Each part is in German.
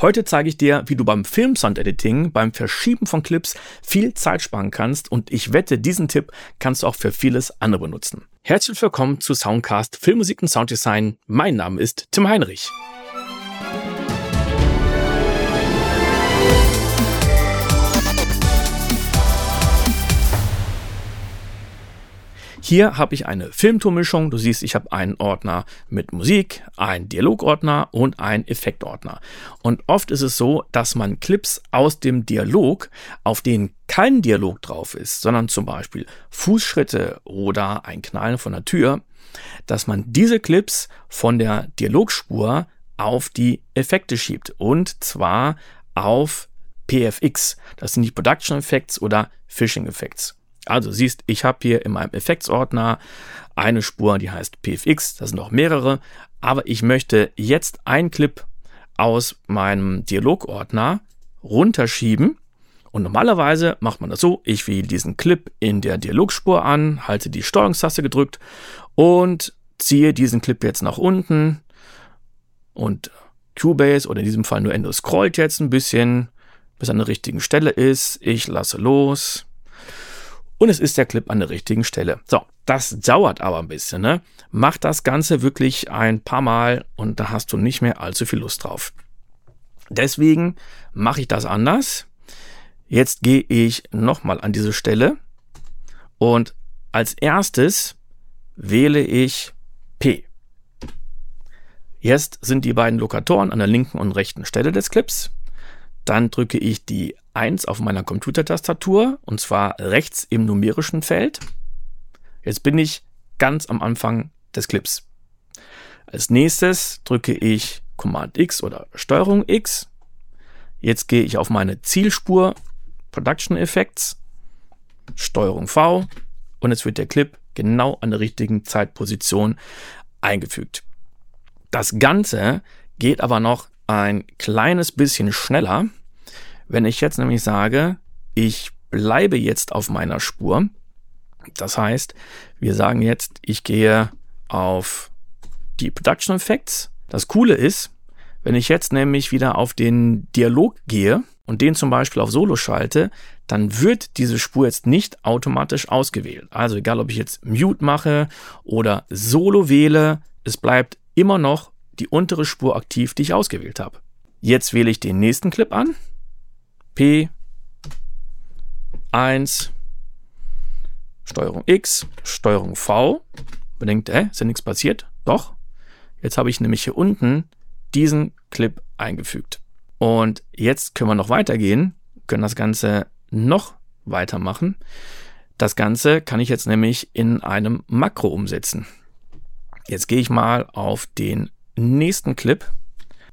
Heute zeige ich dir, wie du beim Film-Sound-Editing, beim Verschieben von Clips viel Zeit sparen kannst und ich wette, diesen Tipp kannst du auch für vieles andere benutzen. Herzlich willkommen zu Soundcast Filmmusik und Sounddesign. Mein Name ist Tim Heinrich. Hier habe ich eine Filmtourmischung. Du siehst, ich habe einen Ordner mit Musik, einen Dialogordner und einen Effektordner. Und oft ist es so, dass man Clips aus dem Dialog, auf denen kein Dialog drauf ist, sondern zum Beispiel Fußschritte oder ein Knallen von der Tür, dass man diese Clips von der Dialogspur auf die Effekte schiebt. Und zwar auf PFX. Das sind die Production Effects oder Fishing Effects. Also siehst, ich habe hier in meinem Effektsordner eine Spur, die heißt PFX, das sind auch mehrere, aber ich möchte jetzt einen Clip aus meinem Dialogordner runterschieben. Und normalerweise macht man das so, ich wähle diesen Clip in der Dialogspur an, halte die Steuerungstaste gedrückt und ziehe diesen Clip jetzt nach unten und Cubase oder in diesem Fall nur Endo scrollt jetzt ein bisschen, bis er an der richtigen Stelle ist. Ich lasse los und es ist der Clip an der richtigen Stelle. So, das dauert aber ein bisschen. Ne? Mach das Ganze wirklich ein paar Mal und da hast du nicht mehr allzu viel Lust drauf. Deswegen mache ich das anders. Jetzt gehe ich nochmal an diese Stelle und als erstes wähle ich P. Jetzt sind die beiden Lokatoren an der linken und rechten Stelle des Clips. Dann drücke ich die 1 auf meiner Computertastatur und zwar rechts im numerischen Feld. Jetzt bin ich ganz am Anfang des Clips. Als nächstes drücke ich Command X oder Steuerung X. Jetzt gehe ich auf meine Zielspur Production Effects, Steuerung V und jetzt wird der Clip genau an der richtigen Zeitposition eingefügt. Das Ganze geht aber noch ein kleines bisschen schneller. Wenn ich jetzt nämlich sage, ich bleibe jetzt auf meiner Spur, das heißt, wir sagen jetzt, ich gehe auf die Production Effects. Das Coole ist, wenn ich jetzt nämlich wieder auf den Dialog gehe und den zum Beispiel auf Solo schalte, dann wird diese Spur jetzt nicht automatisch ausgewählt. Also egal, ob ich jetzt Mute mache oder Solo wähle, es bleibt immer noch die untere Spur aktiv, die ich ausgewählt habe. Jetzt wähle ich den nächsten Clip an P, 1, Steuerung X, Steuerung V. Man denkt, hä, ist ja nichts passiert? Doch. Jetzt habe ich nämlich hier unten diesen Clip eingefügt. Und jetzt können wir noch weitergehen, können das Ganze noch weitermachen. Das Ganze kann ich jetzt nämlich in einem Makro umsetzen. Jetzt gehe ich mal auf den nächsten Clip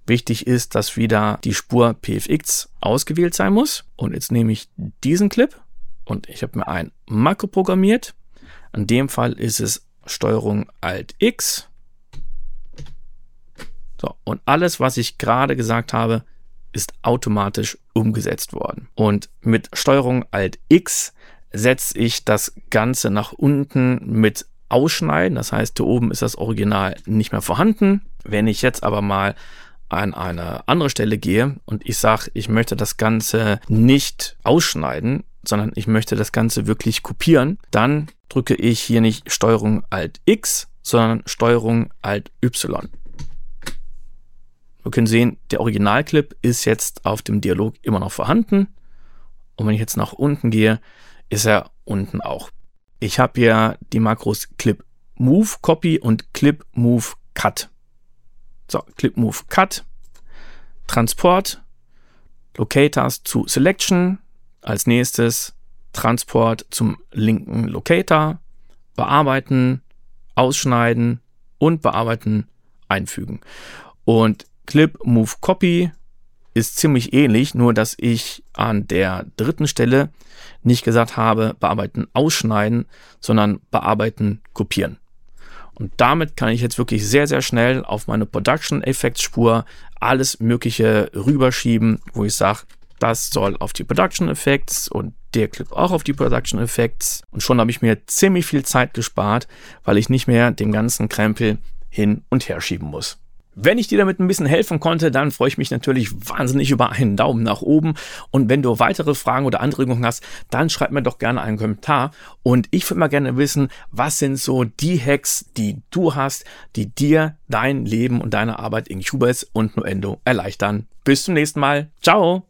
Wichtig ist, dass wieder die Spur PFX ausgewählt sein muss. Und jetzt nehme ich diesen Clip und ich habe mir ein Makro programmiert. In dem Fall ist es Steuerung Alt X. So, und alles, was ich gerade gesagt habe, ist automatisch umgesetzt worden. Und mit Steuerung Alt X setze ich das Ganze nach unten mit Ausschneiden. Das heißt, hier oben ist das Original nicht mehr vorhanden. Wenn ich jetzt aber mal an eine andere Stelle gehe und ich sage, ich möchte das Ganze nicht ausschneiden, sondern ich möchte das Ganze wirklich kopieren, dann drücke ich hier nicht Steuerung Alt X, sondern Steuerung Alt Y. Wir können sehen, der Originalclip ist jetzt auf dem Dialog immer noch vorhanden. Und wenn ich jetzt nach unten gehe, ist er unten auch. Ich habe hier die Makros Clip Move Copy und Clip Move Cut. So, Clip Move Cut, Transport, Locators zu Selection, als nächstes Transport zum linken Locator, bearbeiten, ausschneiden und bearbeiten, einfügen. Und Clip Move Copy ist ziemlich ähnlich, nur dass ich an der dritten Stelle nicht gesagt habe, bearbeiten, ausschneiden, sondern bearbeiten, kopieren. Und damit kann ich jetzt wirklich sehr, sehr schnell auf meine Production Effects Spur alles Mögliche rüberschieben, wo ich sage, das soll auf die Production Effects und der Clip auch auf die Production Effects. Und schon habe ich mir ziemlich viel Zeit gespart, weil ich nicht mehr den ganzen Krempel hin und her schieben muss. Wenn ich dir damit ein bisschen helfen konnte, dann freue ich mich natürlich wahnsinnig über einen Daumen nach oben. Und wenn du weitere Fragen oder Anregungen hast, dann schreib mir doch gerne einen Kommentar. Und ich würde mal gerne wissen, was sind so die Hacks, die du hast, die dir dein Leben und deine Arbeit in Cubase und Nuendo erleichtern. Bis zum nächsten Mal. Ciao!